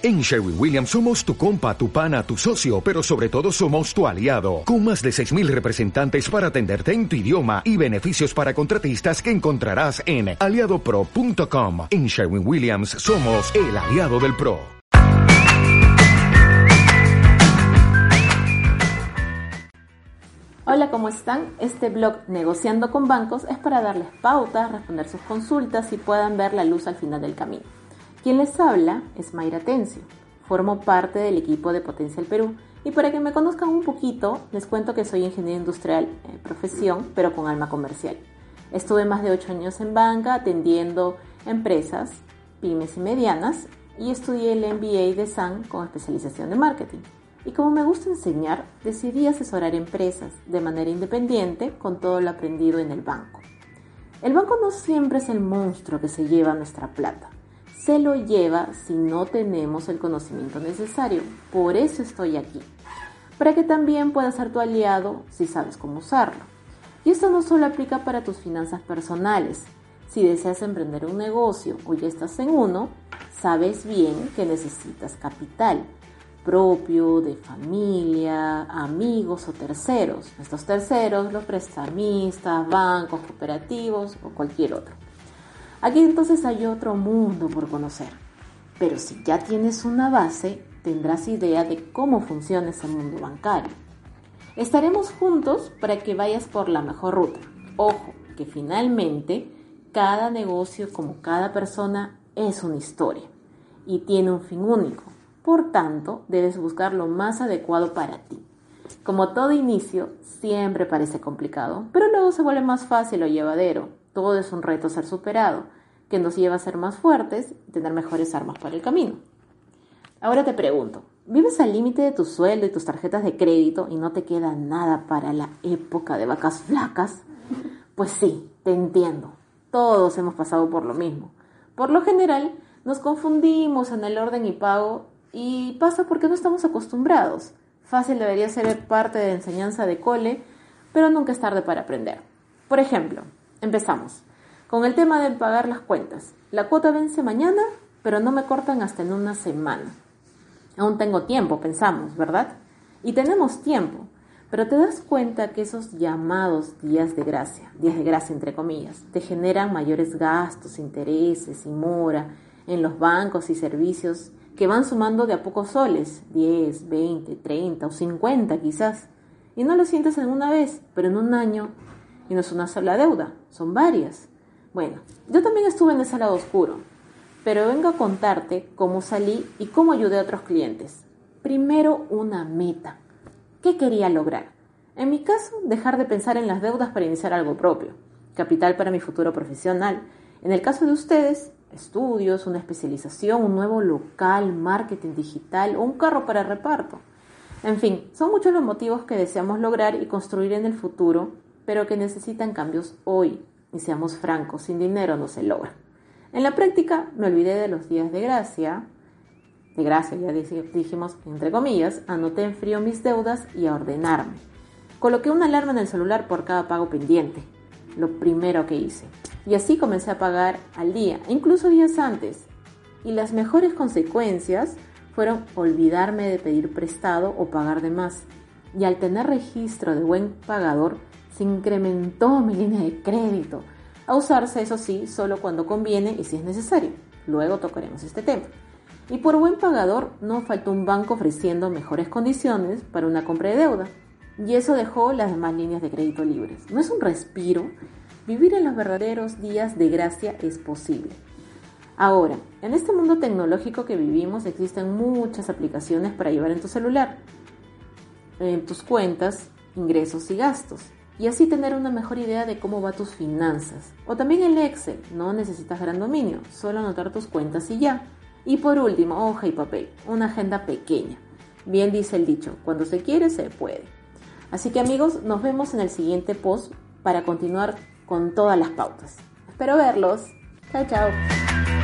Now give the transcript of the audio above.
En Sherwin Williams somos tu compa, tu pana, tu socio, pero sobre todo somos tu aliado, con más de 6.000 representantes para atenderte en tu idioma y beneficios para contratistas que encontrarás en aliadopro.com. En Sherwin Williams somos el aliado del PRO. Hola, ¿cómo están? Este blog Negociando con Bancos es para darles pautas, responder sus consultas y puedan ver la luz al final del camino. Quien les habla es Mayra Tencio. Formo parte del equipo de Potencial Perú y para que me conozcan un poquito, les cuento que soy ingeniero industrial en profesión, pero con alma comercial. Estuve más de 8 años en banca atendiendo empresas, pymes y medianas y estudié el MBA de SAN con especialización de marketing. Y como me gusta enseñar, decidí asesorar empresas de manera independiente con todo lo aprendido en el banco. El banco no siempre es el monstruo que se lleva nuestra plata se lo lleva si no tenemos el conocimiento necesario. Por eso estoy aquí. Para que también pueda ser tu aliado si sabes cómo usarlo. Y esto no solo aplica para tus finanzas personales. Si deseas emprender un negocio o ya estás en uno, sabes bien que necesitas capital propio, de familia, amigos o terceros. Estos terceros, los prestamistas, bancos, cooperativos o cualquier otro. Aquí entonces hay otro mundo por conocer. Pero si ya tienes una base, tendrás idea de cómo funciona ese mundo bancario. Estaremos juntos para que vayas por la mejor ruta. Ojo, que finalmente cada negocio como cada persona es una historia y tiene un fin único. Por tanto, debes buscar lo más adecuado para ti. Como todo inicio, siempre parece complicado, pero luego se vuelve más fácil o llevadero todo es un reto ser superado, que nos lleva a ser más fuertes y tener mejores armas para el camino. Ahora te pregunto, ¿vives al límite de tu sueldo y tus tarjetas de crédito y no te queda nada para la época de vacas flacas? Pues sí, te entiendo. Todos hemos pasado por lo mismo. Por lo general, nos confundimos en el orden y pago y pasa porque no estamos acostumbrados. Fácil debería ser parte de enseñanza de cole, pero nunca es tarde para aprender. Por ejemplo, Empezamos. Con el tema de pagar las cuentas. La cuota vence mañana, pero no me cortan hasta en una semana. Aún tengo tiempo, pensamos, ¿verdad? Y tenemos tiempo, pero te das cuenta que esos llamados días de gracia, días de gracia entre comillas, te generan mayores gastos, intereses y mora en los bancos y servicios que van sumando de a pocos soles, 10, 20, 30 o 50 quizás. Y no lo sientes en una vez, pero en un año y no es una sola deuda, son varias. Bueno, yo también estuve en ese lado oscuro, pero vengo a contarte cómo salí y cómo ayudé a otros clientes. Primero, una meta. ¿Qué quería lograr? En mi caso, dejar de pensar en las deudas para iniciar algo propio, capital para mi futuro profesional. En el caso de ustedes, estudios, una especialización, un nuevo local, marketing digital o un carro para reparto. En fin, son muchos los motivos que deseamos lograr y construir en el futuro pero que necesitan cambios hoy. Y seamos francos, sin dinero no se logra. En la práctica me olvidé de los días de gracia, de gracia ya dijimos entre comillas, anoté en frío mis deudas y a ordenarme. Coloqué una alarma en el celular por cada pago pendiente, lo primero que hice. Y así comencé a pagar al día, incluso días antes. Y las mejores consecuencias fueron olvidarme de pedir prestado o pagar de más. Y al tener registro de buen pagador, se incrementó mi línea de crédito, a usarse eso sí solo cuando conviene y si es necesario. Luego tocaremos este tema. Y por buen pagador no faltó un banco ofreciendo mejores condiciones para una compra de deuda. Y eso dejó las demás líneas de crédito libres. ¿No es un respiro? Vivir en los verdaderos días de gracia es posible. Ahora, en este mundo tecnológico que vivimos existen muchas aplicaciones para llevar en tu celular, en tus cuentas, ingresos y gastos y así tener una mejor idea de cómo va tus finanzas. O también el Excel, no necesitas gran dominio, solo anotar tus cuentas y ya. Y por último, hoja y papel, una agenda pequeña. Bien dice el dicho, cuando se quiere se puede. Así que amigos, nos vemos en el siguiente post para continuar con todas las pautas. Espero verlos. Chao, chao.